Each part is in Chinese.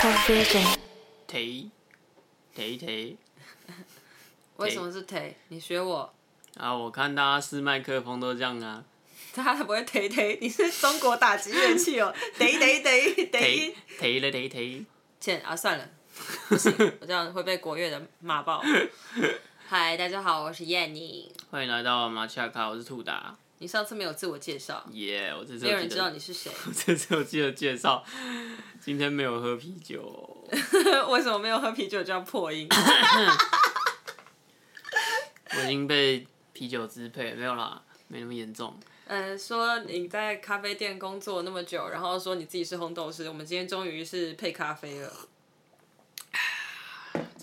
忒忒忒为什么是忒？你学我，啊！我看大家试麦克风都这样啊，他才不会忒忒。你是中国打击乐器哦，忒忒忒忒忒。忒了忒忒。欠啊，算了，不行，我这样会被国乐的骂爆。嗨，大家好，我是燕妮。欢迎来到马恰卡，我是兔达。你上次没有自我介绍，耶、我这次没有人知道，你是谁，我这次有记得介绍。今天没有喝啤酒，为什么没有喝啤酒就要破音？我已经被啤酒支配，没有啦，没那么严重。呃，说你在咖啡店工作那么久，然后说你自己是烘豆师，我们今天终于是配咖啡了。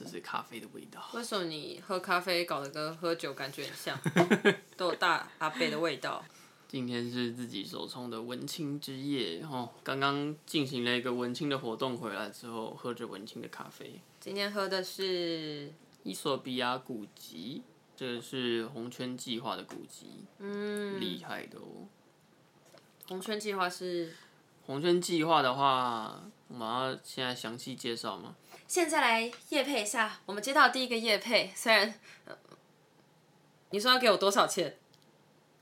这是咖啡的味道。为什么你喝咖啡搞得跟喝酒感觉很像，都有大阿贝的味道？今天是自己手冲的文青之夜哦，刚刚进行了一个文青的活动回来之后，喝着文青的咖啡。今天喝的是，伊索比亚古籍，这个是红圈计划的古籍，嗯，厉害的哦。红圈计划是。红圈计划的话，我们要现在详细介绍吗？现在来夜配一下，我们接到第一个夜配，虽然，呃你说要给我多少钱？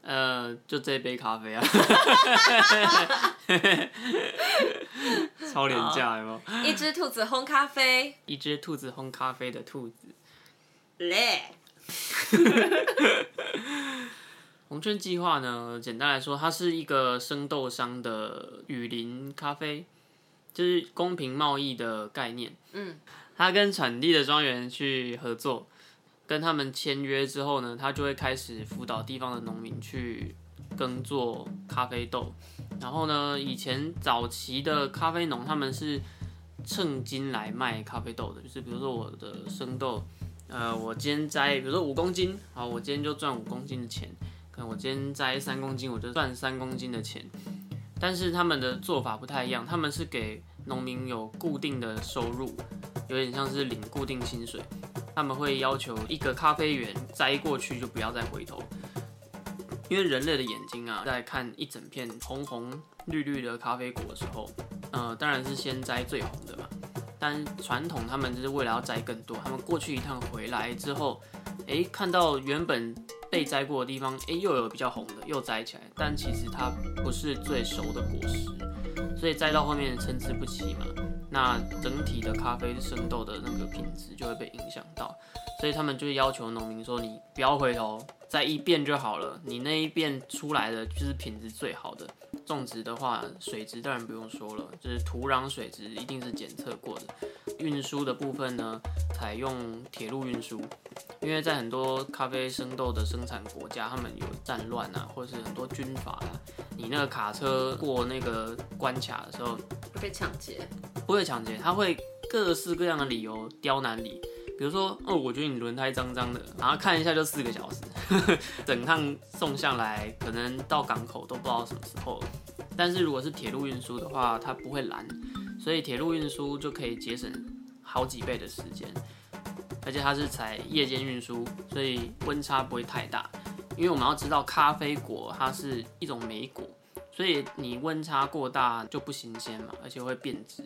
呃，就这杯咖啡啊，超廉价有没有？一只兔子烘咖啡，一只兔子烘咖啡的兔子。嘞，红圈计划呢，简单来说，它是一个生豆商的雨林咖啡，就是公平贸易的概念。嗯，他跟产地的庄园去合作，跟他们签约之后呢，他就会开始辅导地方的农民去耕作咖啡豆。然后呢，以前早期的咖啡农他们是称斤来卖咖啡豆的，就是比如说我的生豆，呃，我今天摘，比如说五公斤，好，我今天就赚五公斤的钱。可能我今天摘三公斤，我就赚三公斤的钱。但是他们的做法不太一样，他们是给农民有固定的收入，有点像是领固定薪水。他们会要求一个咖啡园摘过去就不要再回头，因为人类的眼睛啊，在看一整片红红绿绿的咖啡果的时候，呃，当然是先摘最红的嘛。但传统他们就是为了要摘更多，他们过去一趟回来之后，诶，看到原本被摘过的地方，诶，又有比较红的，又摘起来，但其实它不是最熟的果实，所以摘到后面参差不齐嘛。那整体的咖啡生豆的那个品质就会被影响到，所以他们就要求农民说，你不要回头，摘一遍就好了，你那一遍出来的就是品质最好的。种植的话，水质当然不用说了，就是土壤水质一定是检测过的。运输的部分呢，采用铁路运输，因为在很多咖啡生豆的生产国家，他们有战乱啊，或者是很多军阀啊，你那个卡车过那个关卡的时候，会被抢劫。不会抢劫，他会各式各样的理由刁难你。比如说，哦，我觉得你轮胎脏脏的，然后看一下就四个小时，整趟送下来，可能到港口都不知道什么时候了。但是如果是铁路运输的话，它不会拦，所以铁路运输就可以节省好几倍的时间，而且它是采夜间运输，所以温差不会太大。因为我们要知道，咖啡果它是一种莓果，所以你温差过大就不新鲜嘛，而且会变质。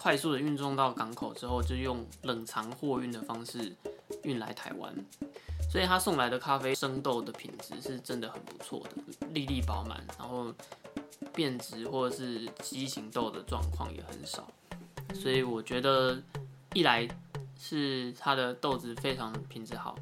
快速的运送到港口之后，就用冷藏货运的方式运来台湾，所以他送来的咖啡生豆的品质是真的很不错的，粒粒饱满，然后变质或者是畸形豆的状况也很少，所以我觉得一来是它的豆子非常品质好，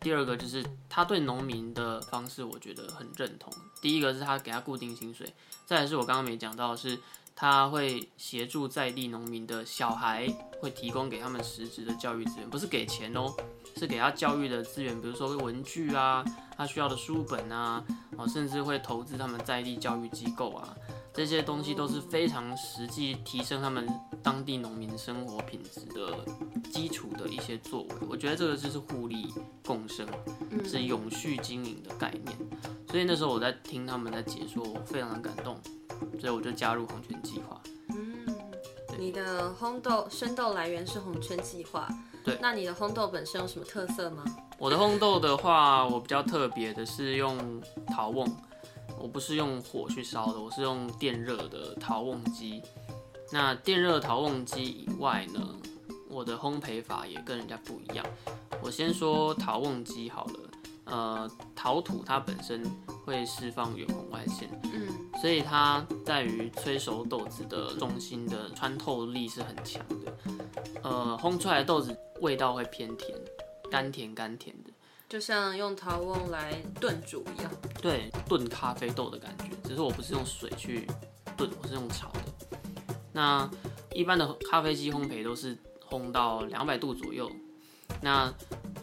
第二个就是他对农民的方式，我觉得很认同。第一个是他给他固定薪水，再来是我刚刚没讲到的是。他会协助在地农民的小孩，会提供给他们实质的教育资源，不是给钱哦，是给他教育的资源，比如说文具啊，他需要的书本啊，哦，甚至会投资他们在地教育机构啊，这些东西都是非常实际提升他们当地农民生活品质的基础的一些作为。我觉得这个就是互利共生，是永续经营的概念。所以那时候我在听他们在解说，我非常的感动。所以我就加入红圈计划。嗯，你的烘豆生豆来源是红圈计划。对。那你的烘豆本身有什么特色吗？我的烘豆的话，我比较特别的是用陶瓮，我不是用火去烧的，我是用电热的陶瓮机。那电热陶瓮机以外呢，我的烘焙法也跟人家不一样。我先说陶瓮机好了，呃，陶土它本身会释放远红外线，嗯所以它在于催熟豆子的中心的穿透力是很强的。呃，烘出来的豆子味道会偏甜，甘甜甘甜的。就像用陶瓮来炖煮一样。对，炖咖啡豆的感觉，只是我不是用水去炖，我是用炒的。那一般的咖啡机烘焙都是烘到两百度左右。那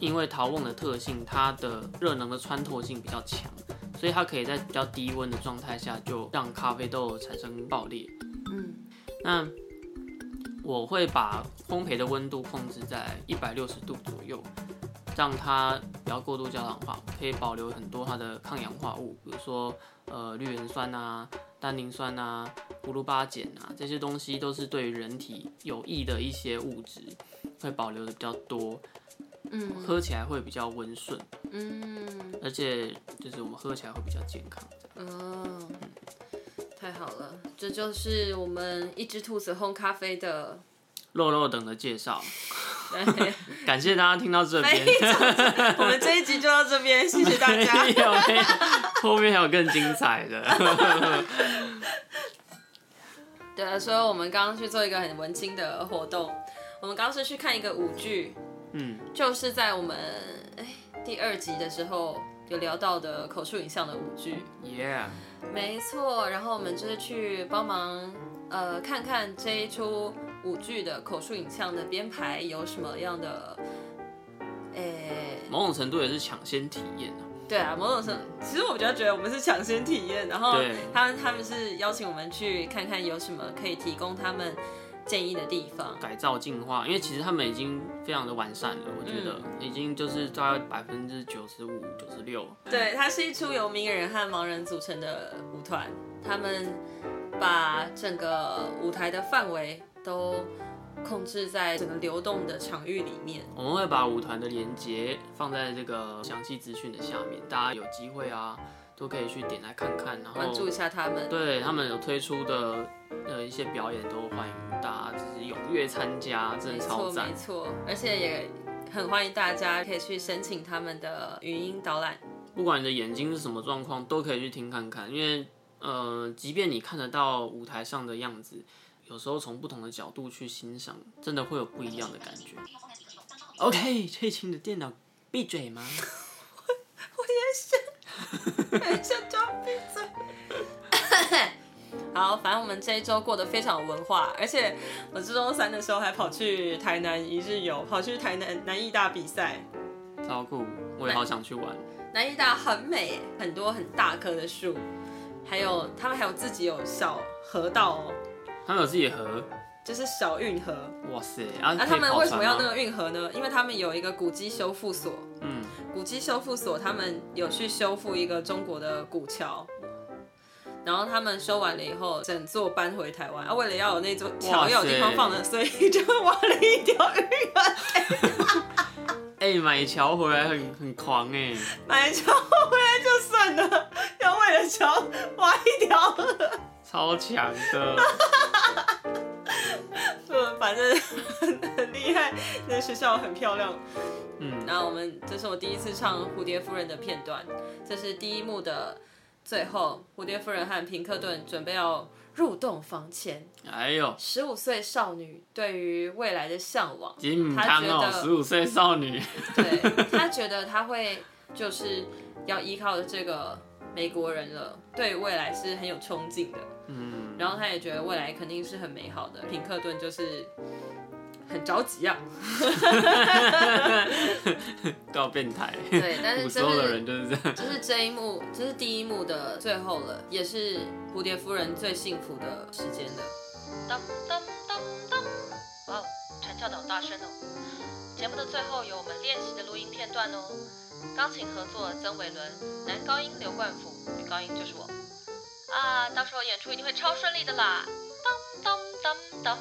因为陶瓮的特性，它的热能的穿透性比较强，所以它可以在比较低温的状态下就让咖啡豆产生爆裂。嗯那我会把烘焙的温度控制在一百六十度左右，让它不要过度焦糖化，可以保留很多它的抗氧化物，比如说呃绿原酸啊、单宁酸啊、葫芦巴碱啊这些东西都是对人体有益的一些物质，会保留的比较多，嗯喝起来会比较温顺，嗯而且就是我们喝起来会比较健康。哦，太好了，这就是我们一只兔子烘咖啡的。肉肉等的介绍，对，感谢大家听到这边。我们这一集就到这边，谢谢大家。没有没有，后面还有更精彩的。对啊，所以我们刚刚去做一个很文青的活动，我们刚刚是去看一个舞剧，嗯，就是在我们哎第二集的时候有聊到的口述影像的舞剧，Yeah，没错。然后我们就是去帮忙呃看看这一出舞剧的口述影像的编排有什么样的，诶、某种程度也是抢先体验啊。对啊，某种程度其实我比较觉得我们是抢先体验，然后他们他们是邀请我们去看看有什么可以提供他们建议的地方。改造进化，因为其实他们已经非常的完善了，我觉得、已经就是大概百分之九十五、九十六。对，它是一出由名人和盲人组成的舞团，他们把整个舞台的范围都控制在整个流动的场域里面。我们会把舞团的连接放在这个详细资讯的下面，大家有机会啊都可以去点来看看，然后关注一下他们。对他们有推出的呃一些表演都欢迎大家就是踊跃参加，真的超赞错没。错，而且也很欢迎大家可以去申请他们的语音导览。不管你的眼睛是什么状况，都可以去听看看，因为呃，即便你看得到舞台上的样子，有时候从不同的角度去欣赏，真的会有不一样的感觉。OK，翠青的电脑闭嘴吗？很想叫闭嘴。好，反正我们这一周过得非常有文化，而且我这周三的时候还跑去台南一日游，跑去台南南艺大比赛。超酷，我也好想去玩。南艺大很美，很多很大棵的树，还有他们还有自己有小河道哦，他们有自己的河，就是小运河。哇塞！啊，那、他们为什么要那个运河呢？因为他们有一个古迹修复所，嗯，古迹修复所他们有去修复一个中国的古桥。然后他们修完了以后，整座搬回台湾啊。为了要有那座桥要有地方放的，所以就挖了一条运河。哎、买桥回来很很狂哎、买桥回来就算了，要为了桥挖一条河。超强的。嗯，反正很 很厉害，那学校很漂亮。嗯，然后我们这是我第一次唱《蝴蝶夫人》的片段，这是第一幕的最后，蝴蝶夫人和平克顿准备要入洞房前，哎呦，十五岁少女对于未来的向往，金母他汤哦，觉得十五岁少女，对她觉得她会就是要依靠这个美国人了，对未来是很有憧憬的。嗯，然后她也觉得未来肯定是很美好的。平克顿就是很着急啊，够变态。对，但是这古时候的人就是这样。这是这一幕，这是第一幕的最后了，也是蝴蝶夫人最幸福的时间了。当当当当！哇哦，传教导大声哦！节目的最后有我们练习的录音片段哦。钢琴合作曾伟伦，男高音刘冠甫，女高音就是我。啊，到时候演出一定会超顺利的啦！当当当当！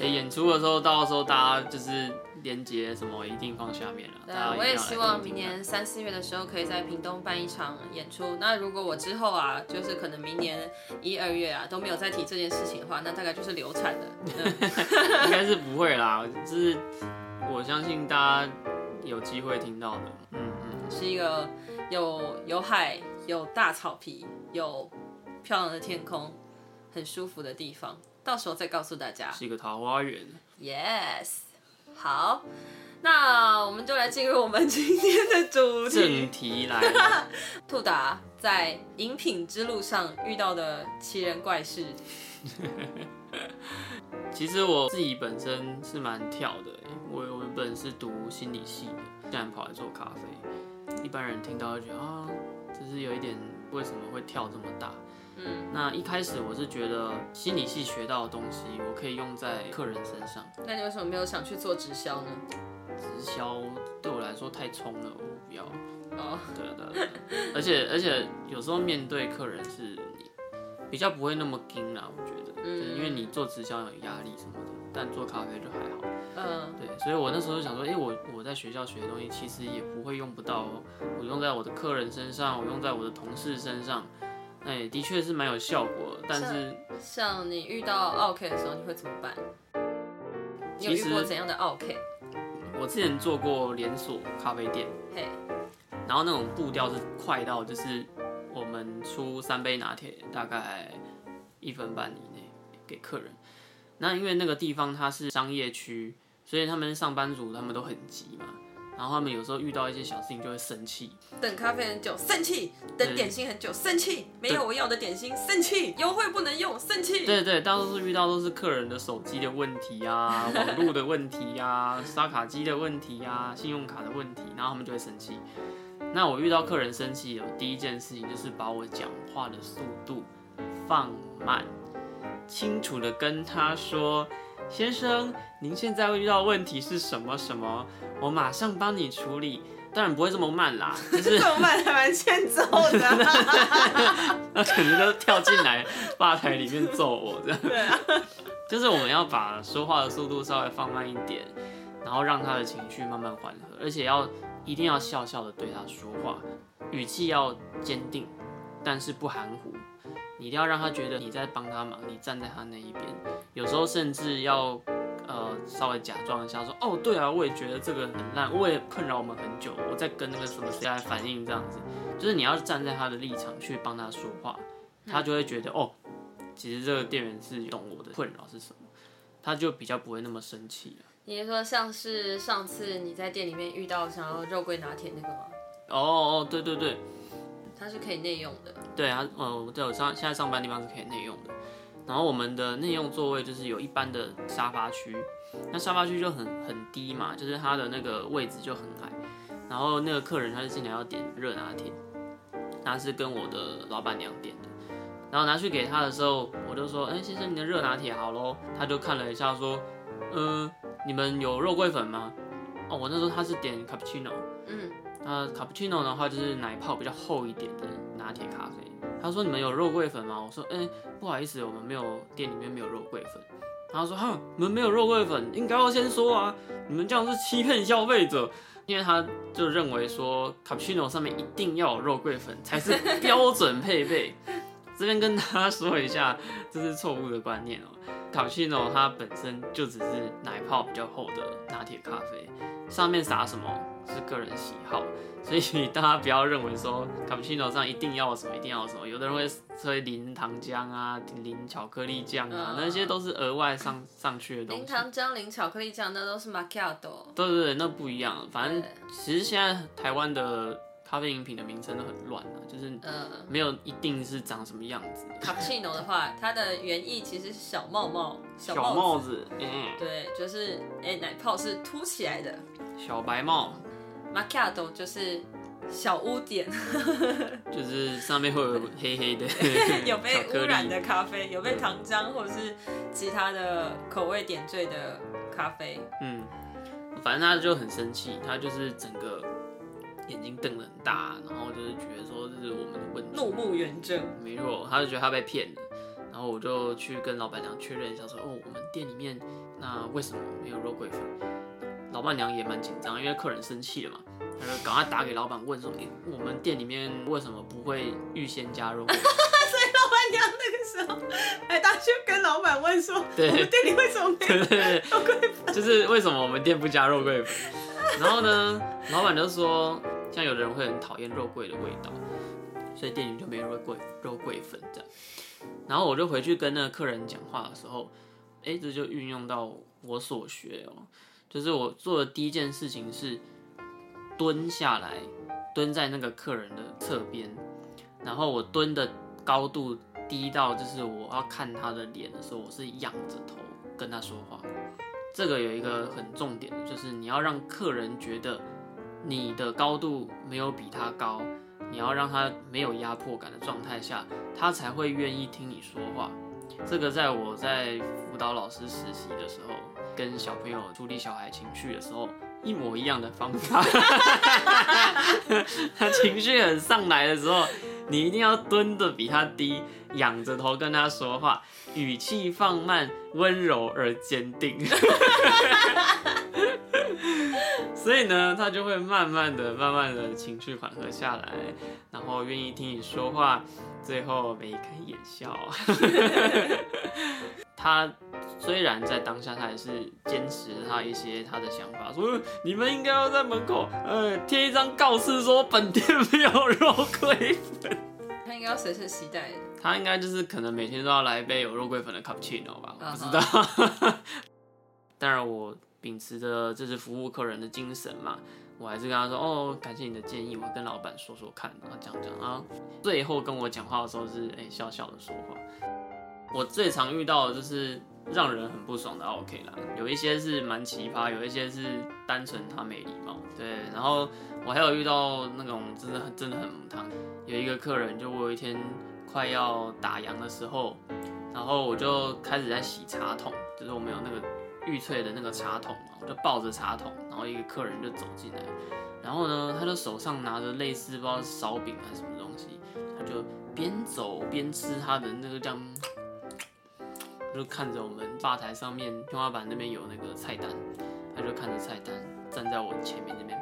欸演出的时候，到时候大家就是连接什么一定放下面了。对我也希望明年三四月的时候可以在屏东办一场演出。那如果我之后啊，就是可能明年一二月啊都没有再提这件事情的话，那大概就是流产了。嗯 应该是不会啦，就是我相信大家有机会听到的。嗯嗯，是一个有有海、有大草皮、有漂亮的天空、很舒服的地方。到时候再告诉大家。是一个桃花源。Yes，好，那我们就来进入我们今天的主题正。题来了，兔达在饮品之路上遇到的奇人怪事。其实我自己本身是蛮跳的欸，我我原本是读心理系的，现在跑来做咖啡。一般人听到就觉得啊，就是有一点为什么会跳这么大？嗯，那一开始我是觉得心理系学到的东西，我可以用在客人身上。那你为什么没有想去做直销呢？直销对我来说太冲了，我不要。哦，对啊对啊对啊，而且而且有时候面对客人是你比较不会那么硬啦，我觉得，嗯就是因为你做直销有压力什么的，但做咖啡就还好。嗯，对，所以我那时候想说，哎、我我在学校学的东西其实也不会用不到哦，我用在我的客人身上，我用在我的同事身上，哎、的确是蛮有效果的，但是像你遇到 OK 的时候，你会怎么办？你有其实遇过怎样的 OK？我之前做过连锁咖啡店，嘿，然后那种步调是快到就是我们出三杯拿铁大概一分半以内给客人。那因为那个地方它是商业区，所以他们上班族他们都很急嘛，然后他们有时候遇到一些小事情就会生气。等咖啡很久，生气；等点心很久，生气；没有我要的点心，生气；优惠不能用，生气。对对，大多数遇到都是客人的手机的问题啊，网络的问题啊，刷卡机的问题啊，信用卡的问题，然后他们就会生气。那我遇到客人生气，有第一件事情就是把我讲话的速度放慢，清楚的跟他说：“先生，您现在遇到问题是什么什么？我马上帮你处理。”当然不会这么慢啦，就是这么慢还蛮欠揍的。那可能都跳进来吧台里面揍我这样。对啊，就是我们要把说话的速度稍微放慢一点，然后让他的情绪慢慢缓和，而且要一定要笑笑的对他说话，语气要坚定，但是不含糊。你一定要让他觉得你在帮他忙，你站在他那一边。有时候甚至要呃稍微假装一下说，哦对啊，我也觉得这个很烂，我也困扰我们很久，我在跟那个什么谁来反映这样子。就是你要站在他的立场去帮他说话，他就会觉得哦，其实这个店员是懂我的困扰是什么，他就比较不会那么生气了。你是说像是上次你在店里面遇到想要肉桂拿铁那个吗？哦哦，对对对，它是可以内用的。对啊，呃，对我上现在上班地方是可以内用的。然后我们的内用座位就是有一般的沙发区，那沙发区就很很低嘛，就是它的那个位置就很矮。然后那个客人他是进来要点热拿铁，他是跟我的老板娘点的。然后拿去给他的时候，我就说：“哎、先生，你的热拿铁好喽。”他就看了一下，说：“嗯、你们有肉桂粉吗？”哦，我那时候他是点 cappuccino，嗯，那卡布奇诺的话就是奶泡比较厚一点的拿铁咖啡。他说你们有肉桂粉吗？我说哎、不好意思，我们没有店里面没有肉桂粉。他说哈，你们没有肉桂粉，应该要先说啊，你们这样是欺骗消费者。因为他就认为说卡布奇诺上面一定要有肉桂粉才是标准配备。这边跟大家说一下，这是错误的观念哦、卡布奇诺它本身就只是奶泡比较厚的拿铁咖啡，上面撒什么是个人喜好，所以 大家不要认为说卡布奇诺上一定要什么，一定要什么。有的人会会淋糖浆啊，淋巧克力酱啊，嗯那些都是额外上上去的东西。淋。糖浆、零巧克力酱，那都是 macchiato。对对对，那不一样。反正其实现在台湾的咖啡饮品的名称都很乱啊，就是嗯没有一定是长什么样子。，cappuccino 的话，它的原意其实是小帽帽，小帽子，嗯，对，就是哎、奶泡是凸起来的小白帽，，macchiato 就是小污点，就是上面会有黑黑的 有被污染的咖啡，有被糖浆或者是其他的口味点缀的咖啡。嗯，反正他就很生气，他就是整个眼睛瞪得很大，然后就是觉得说这是我们的问题，怒目圆睁，没错，他就觉得他被骗了，然然后我就去跟老板娘确认一下说，哦，我们店里面那为什么没有肉桂粉？老板娘也蛮紧张，因为客人生气了嘛，她就赶快打给老板问说，诶，我们店里面为什么不会预先加肉 所以？老板娘那个时候还打去跟老板问说，对我们店里为什么没有对对对，肉桂粉？就是为什么我们店不加肉桂粉？然后呢，老板就说，像有的人会很讨厌肉桂的味道，所以店里就没有肉桂肉桂粉这样。然后我就回去跟那个客人讲话的时候，哎，这就运用到我所学哦，就是我做的第一件事情是蹲下来，蹲在那个客人的侧边，然后我蹲的高度低到就是我要看他的脸的时候，我是仰着头跟他说话。这个有一个很重点的，就是你要让客人觉得你的高度没有比他高，你要让他没有压迫感的状态下，他才会愿意听你说话。这个在我在辅导老师实习的时候，跟小朋友处理小孩情绪的时候，一模一样的方法。他情绪很上来的时候，你一定要蹲的比他低，仰着头跟他说话，语气放慢，温柔而坚定。所以呢，他就会慢慢的、慢慢的情绪缓和下来，然后愿意听你说话，最后眉开眼笑。他虽然在当下，他还是坚持他一些他的想法，说你们应该要在门口呃贴一张告示，说本店没有肉桂粉。他应该要随身携带的。他应该就是可能每天都要来一杯有肉桂粉的 cappuccino 吧，我不知嗯道。当然，我秉持着这是服务客人的精神嘛，我还是跟他说哦，感谢你的建议，我跟老板说说看，然后讲讲啊。最后跟我讲话的时候是哎、笑笑的说话。我最常遇到的就是让人很不爽的 OK 啦，有一些是蛮奇葩，有一些是单纯他没礼貌，对。然后我还有遇到那种真的很真的很母汤，有一个客人就我有一天快要打烊的时候，然后我就开始在洗茶桶，就是我们有那个玉翠的那个茶桶嘛，我就抱着茶桶，然后一个客人就走进来，然后呢，他就手上拿着类似不知道是烧饼还是什么东西，他就边走边吃他的那个这样，就看着我们吧台上面天花板那边有那个菜单，他就看着菜单站在我前面那边，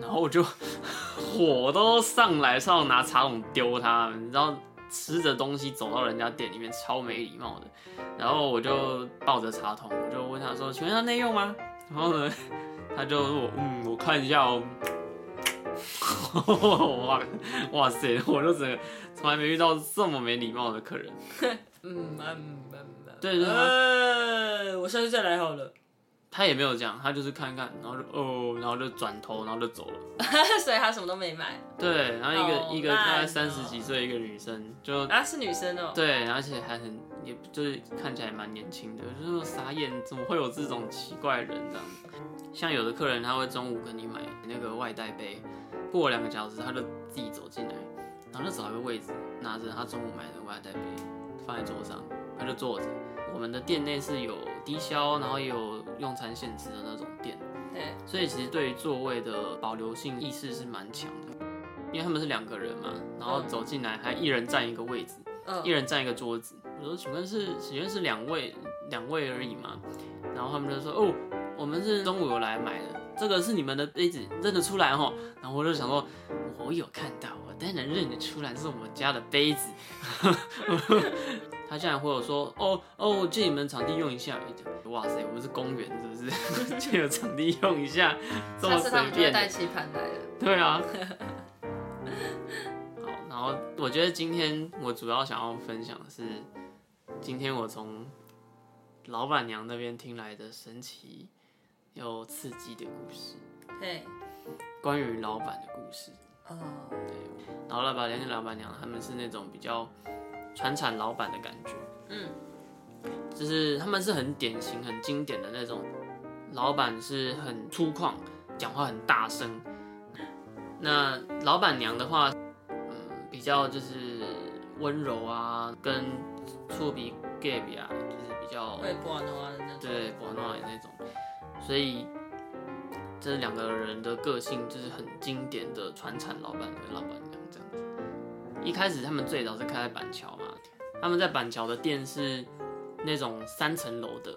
然后我就 火都上来，上要拿茶桶丢他，你知道吃着东西走到人家店里面超没礼貌的。然后我就抱着茶桶，我就问他说：“请问要内用吗？”然后呢，他就我：“嗯，我看一下哦。”哇哇塞！我就整个从来没遇到这么没礼貌的客人。嗯嗯嗯嗯。对对我下次再来好了。他也没有这样，他就是看看，然后就哦，然后就转头，然后就走了。所以他什么都没买对，然后一个、好一个大概三十几岁一个女生，就啊，是女生哦。对，而且还很，也就是看起来蛮年轻的，就是傻眼，怎么会有这种奇怪人这样？像有的客人他会中午跟你买那个外带杯，过两个小时他就自己走进来，然后就找一个位置，拿着他中午买的外带杯放在桌上，他就坐着。我们的店内是有低消，然后也有用餐限制的那种店，对，所以其实对于座位的保留性意识是蛮强的，因为他们是两个人嘛，然后走进来还一人占一个位置。嗯一人占一个桌子。我说请问是请问是两位两位而已吗？然后他们就说哦，我们是中午有来买的，这个是你们的杯子，认得出来哦。然后我就想说，我有看到，我当然认得出来，这是我们家的杯子。他竟然会有说哦哦，借你们场地用一下。哇塞，我们是公园是不是？借个场地用一下，这么随便？带棋盘来了。对啊。好，然后我觉得今天我主要想要分享的是，今天我从老板娘那边听来的神奇又刺激的故事，对，关于老板的故事。哦，然后老板娘跟老板娘他们是那种比较传产老板的感觉，嗯，就是他们是很典型、很经典的那种老板，是很粗犷，讲话很大声。那老板娘的话，嗯，比较就是温柔啊，跟触鼻 gay 啊，就是比较会波诺啊的那种。对博诺的那种，所以这两个人的个性就是很经典的传产老板跟老板娘这样子。一开始他们最早是开在板桥嘛，他们在板桥的店是那种三层楼的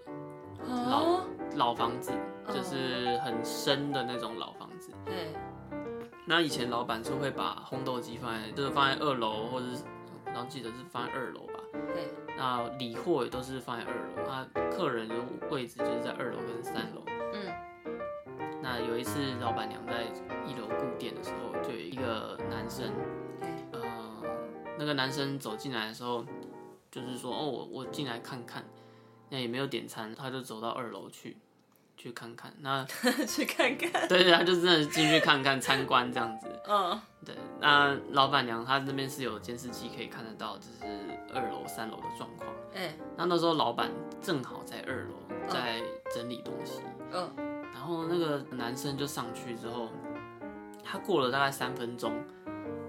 哦，老房子，就是很深的那种老房子。对，那以前老板是会把烘豆机放在，就是放在二楼，或者是然后记得是放在二楼吧。对，那理货也都是放在二楼，那客人的位置就是在二楼跟三楼。有一次老板娘在一楼顾店的时候，就有一个男生，那个男生走进来的时候，就是说哦，我我进来看看，那也没有点餐，他就走到二楼去去看看。那 去看看，对对，他就真的进去看看参观这样子。嗯，对，那老板娘她那边是有监视器可以看得到，就是二楼、三楼的状况。哎，那那时候老板正好在二楼在整理东西，嗯，然然后那个男生就上去之后，他过了大概三分钟，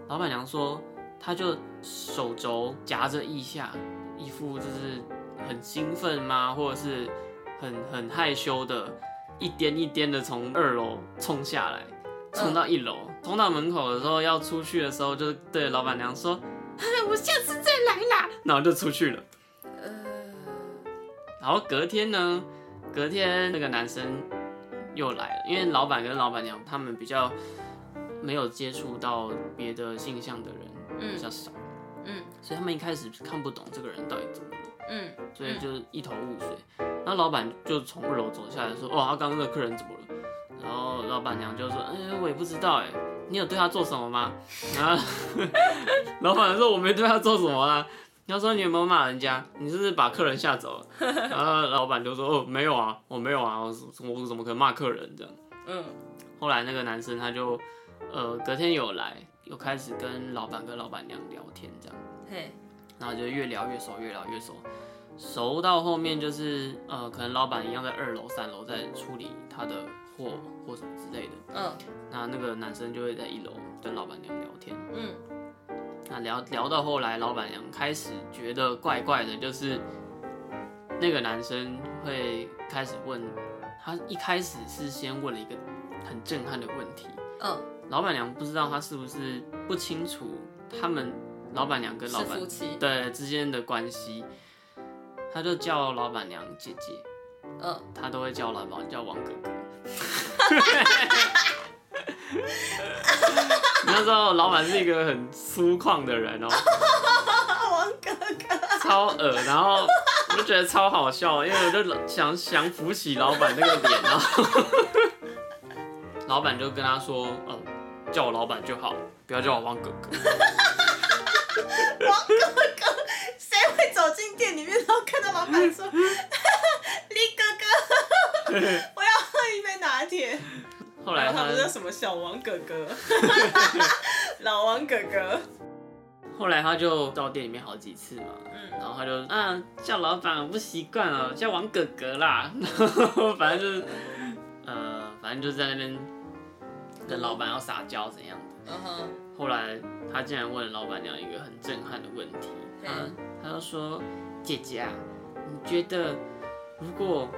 老板娘说他就手肘夹着腋下，一副就是很兴奋吗，或者是很很害羞的，一颠一颠的从二楼冲下来，冲到一楼，冲到门口的时候要出去的时候，就对老板娘说：“，我下次再来啦。”然后就出去了。然后隔天呢，隔天那个男生又来了，因为老板跟老板娘他们比较没有接触到别的性向的人，嗯比较少，嗯所以他们一开始看不懂这个人到底怎么了，嗯，所以就一头雾水。然后老板就从二楼走下来说：“哦，他刚刚那个客人怎么了？”然后老板娘就说：“哎、我也不知道哎，你有对他做什么吗？”然后 老板说：“我没对他做什么啊。”他说：“你有没有骂人家？你是不是把客人吓走了？” 然后老板就说：“哦，没有啊，我没有啊，我我怎么可能骂客人这样嗯，？”后来那个男生他就呃隔天有来，又开始跟老板跟老板娘聊天这样，嘿，然后就越聊越熟，越聊越熟，熟到后面就是呃可能老板一样在二楼、三楼在处理他的货或什么之类的，嗯那那个男生就会在一楼跟老板娘聊天。嗯，那聊聊到后来，老板娘开始觉得怪怪的，就是那个男生会开始问，他一开始是先问了一个很震撼的问题，嗯，老板娘不知道他是不是不清楚他们老板娘跟老板对之间的关系，他就叫老板娘姐姐，嗯，他都会叫老板叫王哥哥。那时候老板是一个很粗犷的人哦、王哥哥，超恶，然后我就觉得超好笑，因为我就想想扶起老板那个脸，然后 老板就跟他说，呃，叫我老板就好，不要叫我王哥哥。王哥哥谁会走进店里面，然后看到老板说：“ 李哥哥，我要喝一杯拿铁。”后来他们叫什么小王哥哥，老王哥哥，后来他就到店里面好几次嘛，嗯。然后他就啊叫老板我不习惯哦，叫王哥哥啦，然后反正就是呃反正就在那边跟老板要撒娇怎样的。嗯哼，后来他竟然问老板娘一个很震撼的问题，他嗯他就说：“姐姐啊，你觉得如果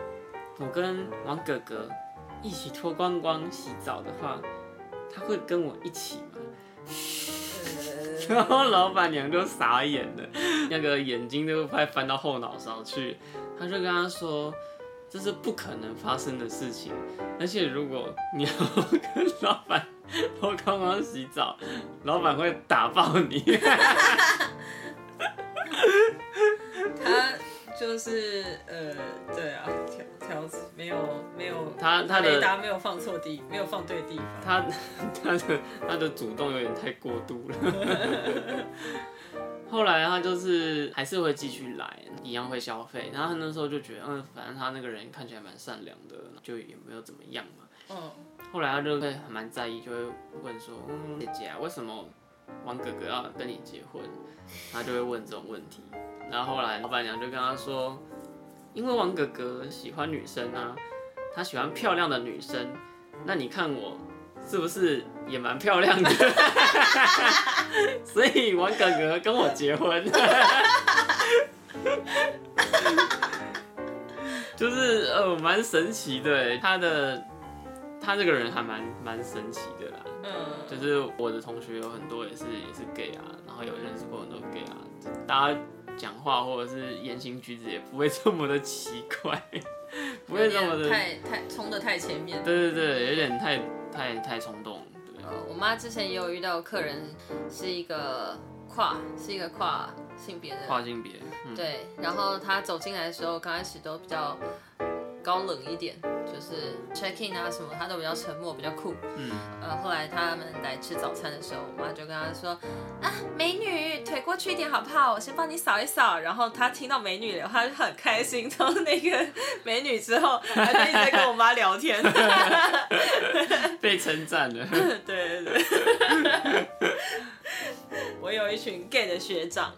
我跟王哥哥一起脱光光洗澡的话，他会跟我一起吗？” 然后老板娘就傻眼了，那个眼睛都快翻到后脑勺去。他就跟他说：“这是不可能发生的事情，而且如果你要跟老板脱光光洗澡，老板会打爆你。”他就是呃，对啊，条条子没有，他他的雷达没有放错地，没有放对地方。他他的他的主动有点太过度了。后来他就是还是会继续来，一样会消费。然后他那时候就觉得，嗯，反正他那个人看起来蛮善良的，就也没有怎么样嘛。嗯，后来他就会蛮在意，就会问说，嗯，姐姐啊，为什么王哥哥要跟你结婚？他就会问这种问题。然后后来老板娘就跟他说，因为王哥哥喜欢女生啊，他喜欢漂亮的女生。那你看我是不是也蛮漂亮的？所以王哥哥跟我结婚，就是呃蛮神奇的欸，他的他这个人还蛮蛮神奇的啦。嗯，就是我的同学有很多也是也是 gay 啊，然后有认识过很多 gay 啊，大家讲话或者是言行举止也不会这么的奇怪，不会有这么的，太太冲的太前面。对对对，有点太太太冲动，对，呃，我妈之前也有遇到客人是一个跨是一个跨性别的，跨性别，嗯，对，然后她走进来的时候，刚开始都比较高冷一点，就是 check in 啊什么，他都比较沉默，比较酷。嗯，呃，后来他们来吃早餐的时候，我妈就跟他说：“啊，美女，腿过去一点好不好？我先帮你扫一扫。” 然后他听到美女了，他就很开心。从那个美女之后，她就一直在跟我妈聊天。被称赞了，对 对对，我有一群 gay 的学长，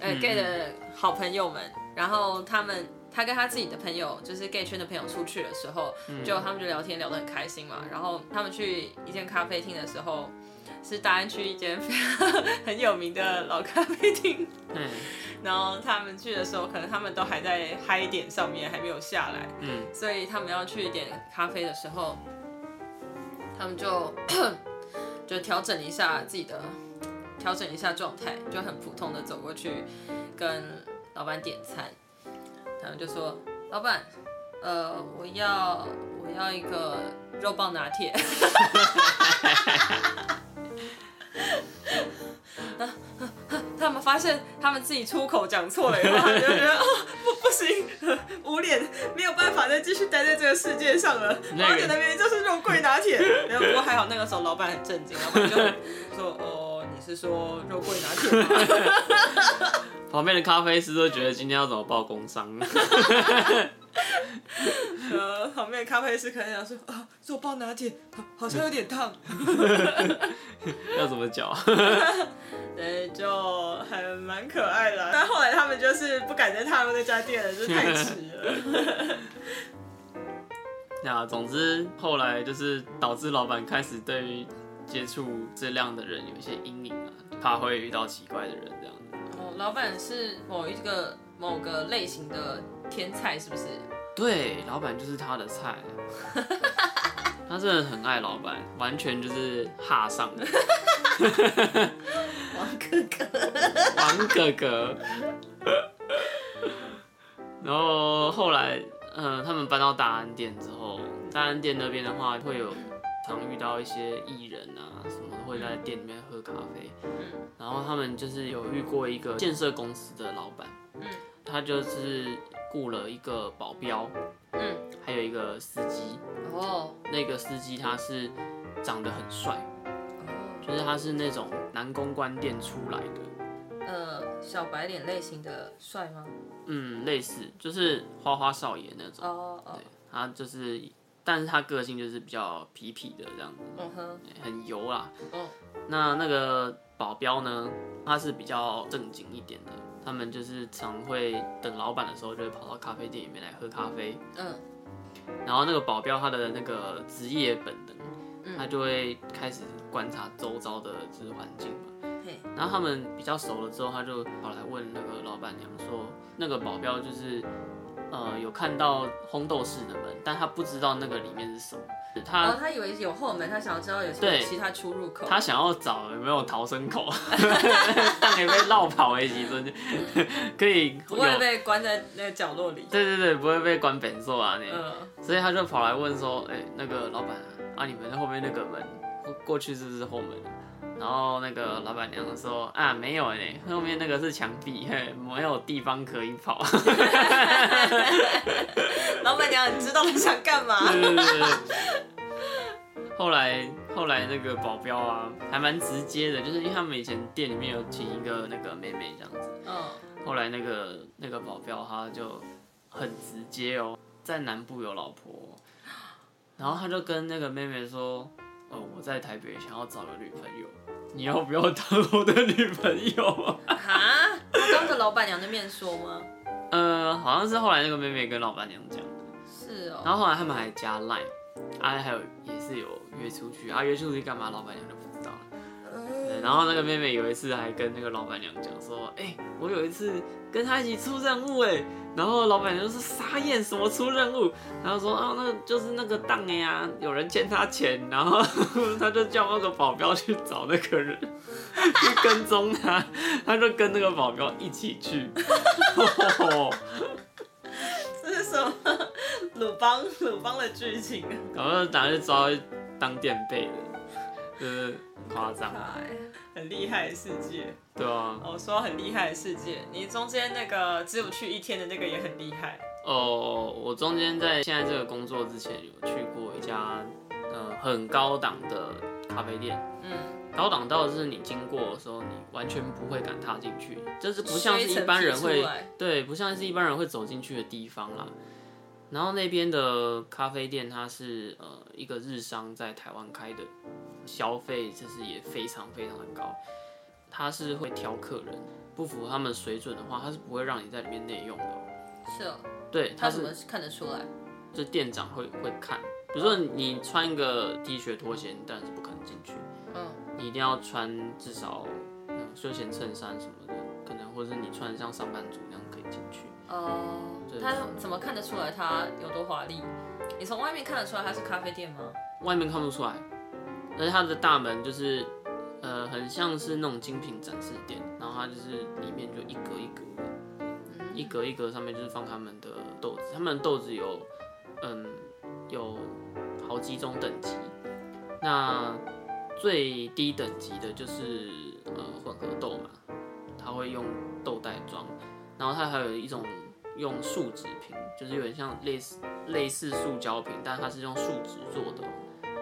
呃、嗯 gay 的好朋友们，然后他们他跟他自己的朋友，就是 gay 圈的朋友出去的时候，嗯就他们就聊天聊得很开心嘛。然后他们去一间咖啡厅的时候，是大安区一间非常 很有名的老咖啡厅。嗯然后他们去的时候，可能他们都还在嗨点上面，还没有下来。嗯所以他们要去点咖啡的时候，他们就 就调整一下自己的，调整一下状态，就很普通的走过去跟老板点餐。他们就说：“老板，呃，我要我要一个肉棒拿铁。”他们发现他们自己出口讲错了以后，他就觉得哦不不行，无脸没有办法再继续待在这个世界上了。那个我点的明明就是肉桂拿铁，然后不过还好那个时候老板很震惊，老板就说哦你是说肉桂拿铁吗？旁边的咖啡师都觉得今天要怎么报工伤，呃，旁边的咖啡师可能想说啊肉棒拿铁好好像有点烫，要怎么搅？对，就还蛮可爱的啊、但后来他们就是不敢再踏入那家店了，就是太迟了。那总之后来就是导致老板开始对于接触这样的人有一些阴影啊，怕会遇到奇怪的人这样子。哦，老板是某一个某个类型的天菜，是不是？对，老板就是他的菜，他真的很爱老板，完全就是哈上了王哥哥。王哥哥。然后后来，嗯、他们搬到大安店之后，大安店那边的话会有常遇到一些艺人啊什么的会在店里面喝咖啡，然后他们就是有遇过一个建设公司的老板，嗯。他就是雇了一个保镖，嗯，还有一个司机，哦。那个司机他是长得很帅，哦，就是他是那种男公关店出来的，呃，小白脸类型的帅吗？嗯，类似就是花花少爷那种，哦哦。对，他就是，但是他个性就是比较痞痞的这样子，嗯哼，很油啦。哦那那个保镖呢，他是比较正经一点的，他们就是常会等老板的时候，就会跑到咖啡店里面来喝咖啡。嗯然后那个保镖他的那个职业本能，嗯他就会开始观察周遭的就是环境嘛。嘿，然后他们比较熟了之后，他就跑来问那个老板娘说，那个保镖就是呃有看到烘豆室的门，但他不知道那个里面是什么，他、哦，他以为有后门，他想要知道有对其他出入口。他想要找有没有逃生口，但也被绕跑的时阵，可以 不会被关在那个角落里。对对对，不会被关本座啊那。嗯，所以他就跑来问说：“哎、那个老板啊，你们后面那个门过过去是不是后门啊？”然后那个老板娘说：“啊，没有哎，后面那个是墙壁，嘿，没有地方可以跑。老板娘，你知道他想干嘛？对对对对后来后来那个保镖啊，还蛮直接的，就是因为他们以前店里面有请一个那个妹妹这样子，嗯，后来那个那个保镖他就很直接哦，在南部有老婆，然后他就跟那个妹妹说，呃，我在台北想要找个女朋友，你要不要当我的女朋友啊？当着老板娘的面说吗？呃，好像是后来那个妹妹跟老板娘讲的，是哦。然后后来他们还加 line，啊，还有也是有约出去，啊，约出去干嘛？老板娘就然后那个妹妹有一次还跟那个老板娘讲说，哎、我有一次跟她一起出任务，哎，然后老板娘就是傻眼，什么出任务？然后说啊，那就是那个当哎呀，有人欠他钱，然后 他就叫那个保镖去找那个人，去跟踪他，他就跟那个保镖一起去。这是什么鲁邦鲁邦的剧情啊？然后打去抓当垫背的，就是很夸张，哎，很厉害的世界。对啊。哦，说很厉害的世界，你中间那个只有去一天的那个也很厉害。哦，我中间在现在这个工作之前有去过一家呃很高档的咖啡店，嗯，高档到就是你经过的时候，你完全不会敢踏进去，就是不像是一般人会对，不像是一般人会走进去的地方啦。然后那边的咖啡店，它是呃一个日商在台湾开的，消费就是也非常非常的高。他是会挑客人，不符合他们水准的话，他是不会让你在里面内用的哦。是哦，对，他怎么看得出来？就店长会会看，比如说你穿一个 T 恤拖鞋，你当然是不可能进去，嗯，你一定要穿至少嗯休闲衬衫什么的，可能或者是你穿像上班族那样可以进去。哦，对他怎么看得出来他有多华丽？你从外面看得出来他是咖啡店吗？外面看不出来，而且它的大门就是呃很像是那种精品展示店，然后它就是里面就一格一格，一格一格上面就是放他们的豆子，他们豆子有嗯有好几种等级，那最低等级的就是呃混合豆嘛，它会用豆袋装，然后它还有一种用树脂瓶，就是有点像类似类似塑胶瓶，但它是用树脂做的。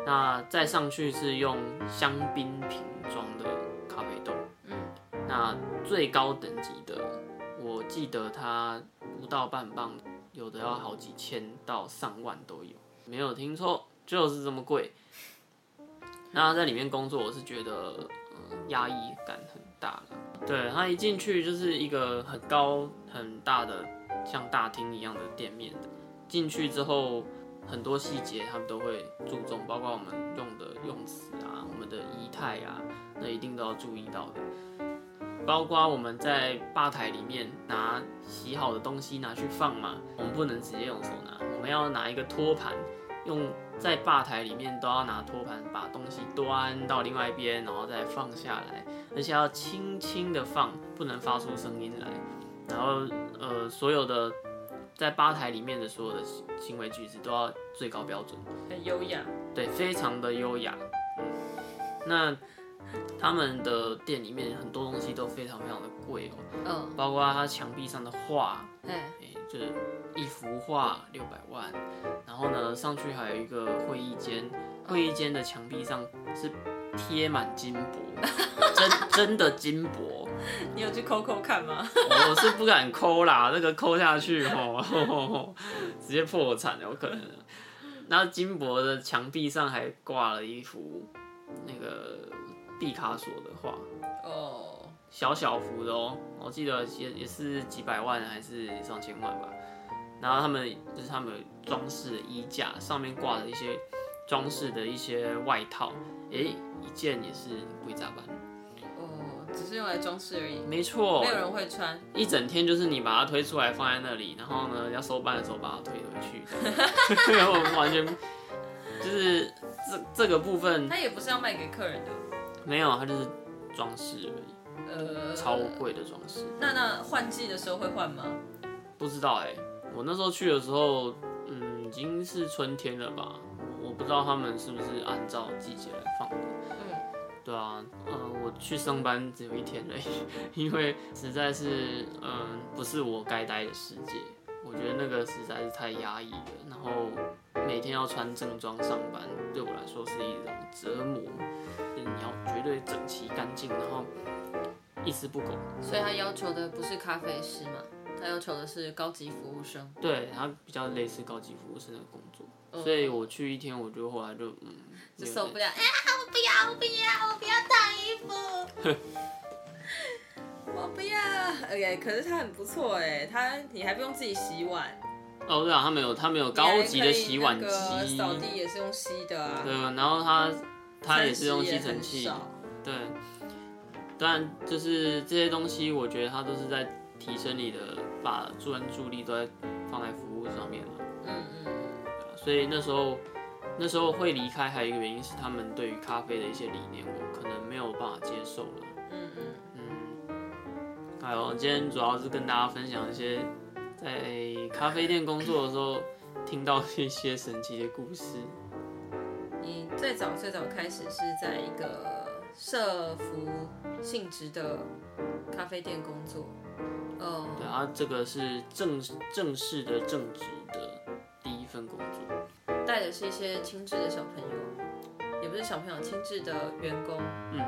那再上去是用香槟瓶装的咖啡豆，嗯，那最高等级的，我记得它不到半磅，有的要好几千到上万都有，没有听错，就是这么贵。那在里面工作，我是觉得，嗯，压抑感很大了。对，它一进去就是一个很高很大的像大厅一样的店面的，进去之后很多细节他们都会注重，包括我们用的用词啊，我们的仪态啊，那一定都要注意到的。包括我们在吧台里面拿洗好的东西拿去放嘛，我们不能直接用手拿，我们要拿一个托盘，用在吧台里面都要拿托盘把东西端到另外一边，然后再放下来，而且要轻轻的放，不能发出声音来。然后呃，所有的在吧台里面的所有的行为举止都要最高标准。很优雅。对，非常的优雅。嗯，那他们的店里面很多东西都非常非常的贵哦，嗯，包括他墙壁上的画，哎，哎，就是一幅画六百万，然后呢上去还有一个会议间，会议间的墙壁上是贴满金箔，真 真的金箔，你有去抠抠看吗？我是不敢抠啦，那个抠下去吼，直接破产有可能。那金箔的墙壁上还挂了一幅那个毕卡索的画，哦，小小幅的哦，我记得也也是几百万还是上千万吧。然后他们就是他们有装饰的衣架，上面挂了一些装饰的一些外套，诶，一件也是贵炸版。哦，只是用来装饰而已，没错没，有人会穿。一整天就是你把它推出来放在那里，然后呢要收班的时候把它推回去，然后完全就是这这个部分它也不是要卖给客人的。没有，它就是装饰而已，呃，超贵的装饰。那那换季的时候会换吗？不知道哎、我那时候去的时候，嗯，已经是春天了吧？我我不知道他们是不是按照季节来放的。嗯，对啊，呃，我去上班只有一天而已，因为实在是，嗯，不是我该待的世界。我觉得那个实在是太压抑了，然后每天要穿正装上班，对我来说是一种折磨。你要绝对整齐干净，然后一丝不苟。所以他要求的不是咖啡师嘛，他要求的是高级服务生。对，他比较类似高级服务生的工作，嗯所以我去一天，我就后来就嗯，受不了，啊！我不要，我不要，我不要烫衣服，我不要。OK，可是它很不错哎，它你还不用自己洗碗，哦，对啊，它没有它没有高级的洗碗机，扫地也是用吸的啊，对，然后它它也是用吸尘器，对，但就是这些东西，我觉得它都是在提升你的，把专注力都在放在服务上面嘛，嗯嗯所以那时候那时候会离开，还有一个原因是他们对于咖啡的一些理念，我可能没有办法接受了。嗯嗯嗯还有今天主要是跟大家分享一些在咖啡店工作的时候听到一些神奇的故事。你最早最早开始是在一个社服性质的咖啡店工作，哦，对啊，这个是正正式的正职的。带的是一些亲智的小朋友，也不是小朋友，亲智的员工。嗯，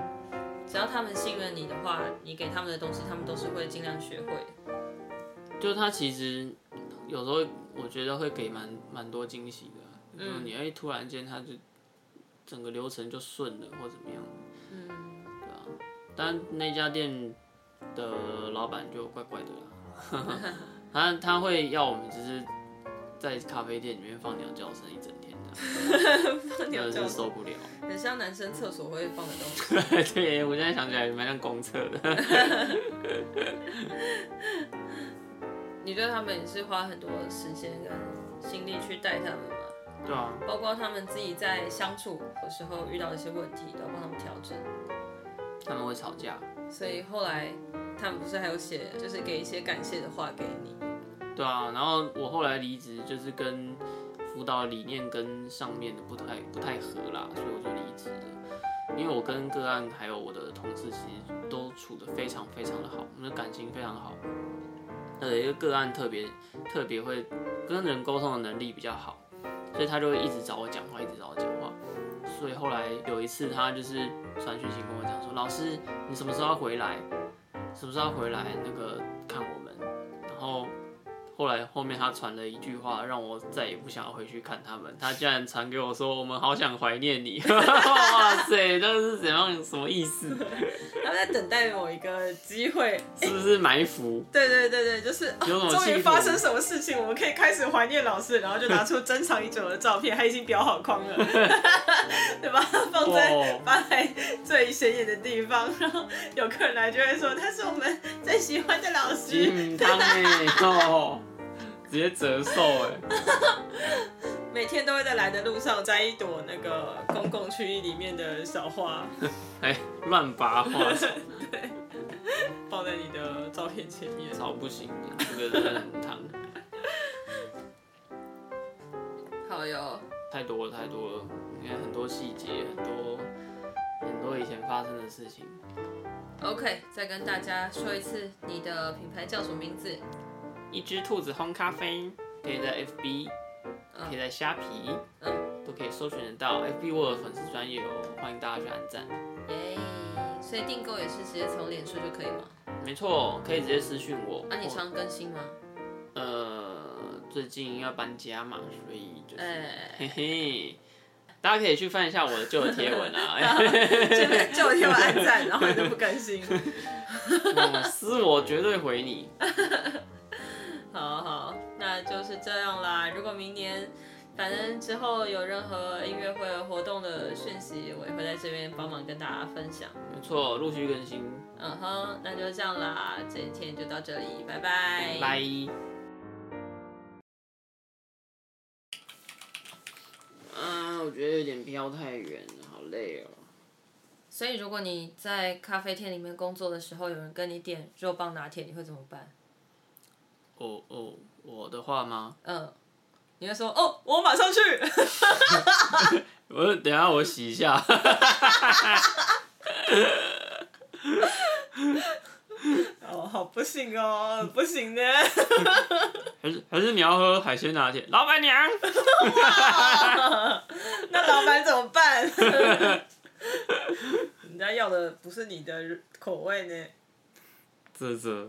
只要他们信任你的话，你给他们的东西，他们都是会尽量学会。就他其实有时候我觉得会给蛮蛮多惊喜的，嗯，你哎突然间他就整个流程就顺了或怎么样，嗯，对啊，但那家店的老板就怪怪的啦，他他会要我们只是在咖啡店里面放鸟叫声一整天的，放鸟叫受不了。很像男生厕所会放的东西。对，我现在想起来蛮像公厕的。你对他们也是花很多时间跟心力去带他们嘛，对啊，包括他们自己在相处的时候遇到一些问题，都要帮他们调整。他们会吵架。所以后来他们不是还有写，就是给一些感谢的话给你。对啊，然后我后来离职，就是跟辅导理念跟上面的不太不太合啦，所以我就离职了。因为我跟个案还有我的同事其实都处得非常非常的好，我们的感情非常好。呃，一个个案特别特别会跟人沟通的能力比较好，所以他就会一直找我讲话，一直找我讲话。所以后来有一次，他就是传讯息跟我讲说：“老师，你什么时候回来？什么时候回来？那个看我们。”然后后来后面他传了一句话，让我再也不想要回去看他们。他竟然传给我说：“我们好想怀念你。”哇塞，这是怎样？什么意思？他们在等待某一个机会。是不是埋伏？对对对对，就是、终于发生什么事情，我们可以开始怀念老师，然后就拿出珍藏已久的照片，他已经裱好框了，对吧？放在哦放在最显眼的地方，然后有客人来就会说他是我们最喜欢的老师。金汤哎哦，直接折寿哎。每天都会在来的路上摘一朵那个公共区域里面的小花，哎，乱拔花 对，放在你的照片前面。草不行的，这个人很烫，好哟，太多了太多了，你看很多细节，很多很多以前发生的事情。OK，再跟大家说一次，你的品牌叫什么名字？一只兔子烘咖啡，可以在 FB，嗯可以在虾皮，嗯都可以搜寻得到。FB 我有粉丝专业哦，欢迎大家去按赞。耶、所以订购也是直接从脸书就可以吗？没错，可以直接私讯我。那、啊你常更新吗？呃，最近要搬家嘛，所以就是、哎、嘿嘿，大家可以去翻一下我的旧的贴文啊。这边就 天我按赞，然后你就不更新。嗯私我绝对回你。好好，那就是这样啦。如果明年，反正之后有任何音乐会活动的讯息，我也会在这边帮忙跟大家分享。没错，陆续更新，嗯哼，那就这样啦，这一天就到这里，拜拜。拜。啊，我觉得有点飘太远了，好累哦。所以，如果你在咖啡店里面工作的时候，有人跟你点肉棒拿铁，你会怎么办？哦哦，我的话吗？嗯，你会说哦，我马上去。我等下我洗一下。哦，好不行哦，不行呢。还是还是你要喝海鲜拿铁？老板娘。那老板怎么办？人家要的不是你的口味呢。啧啧。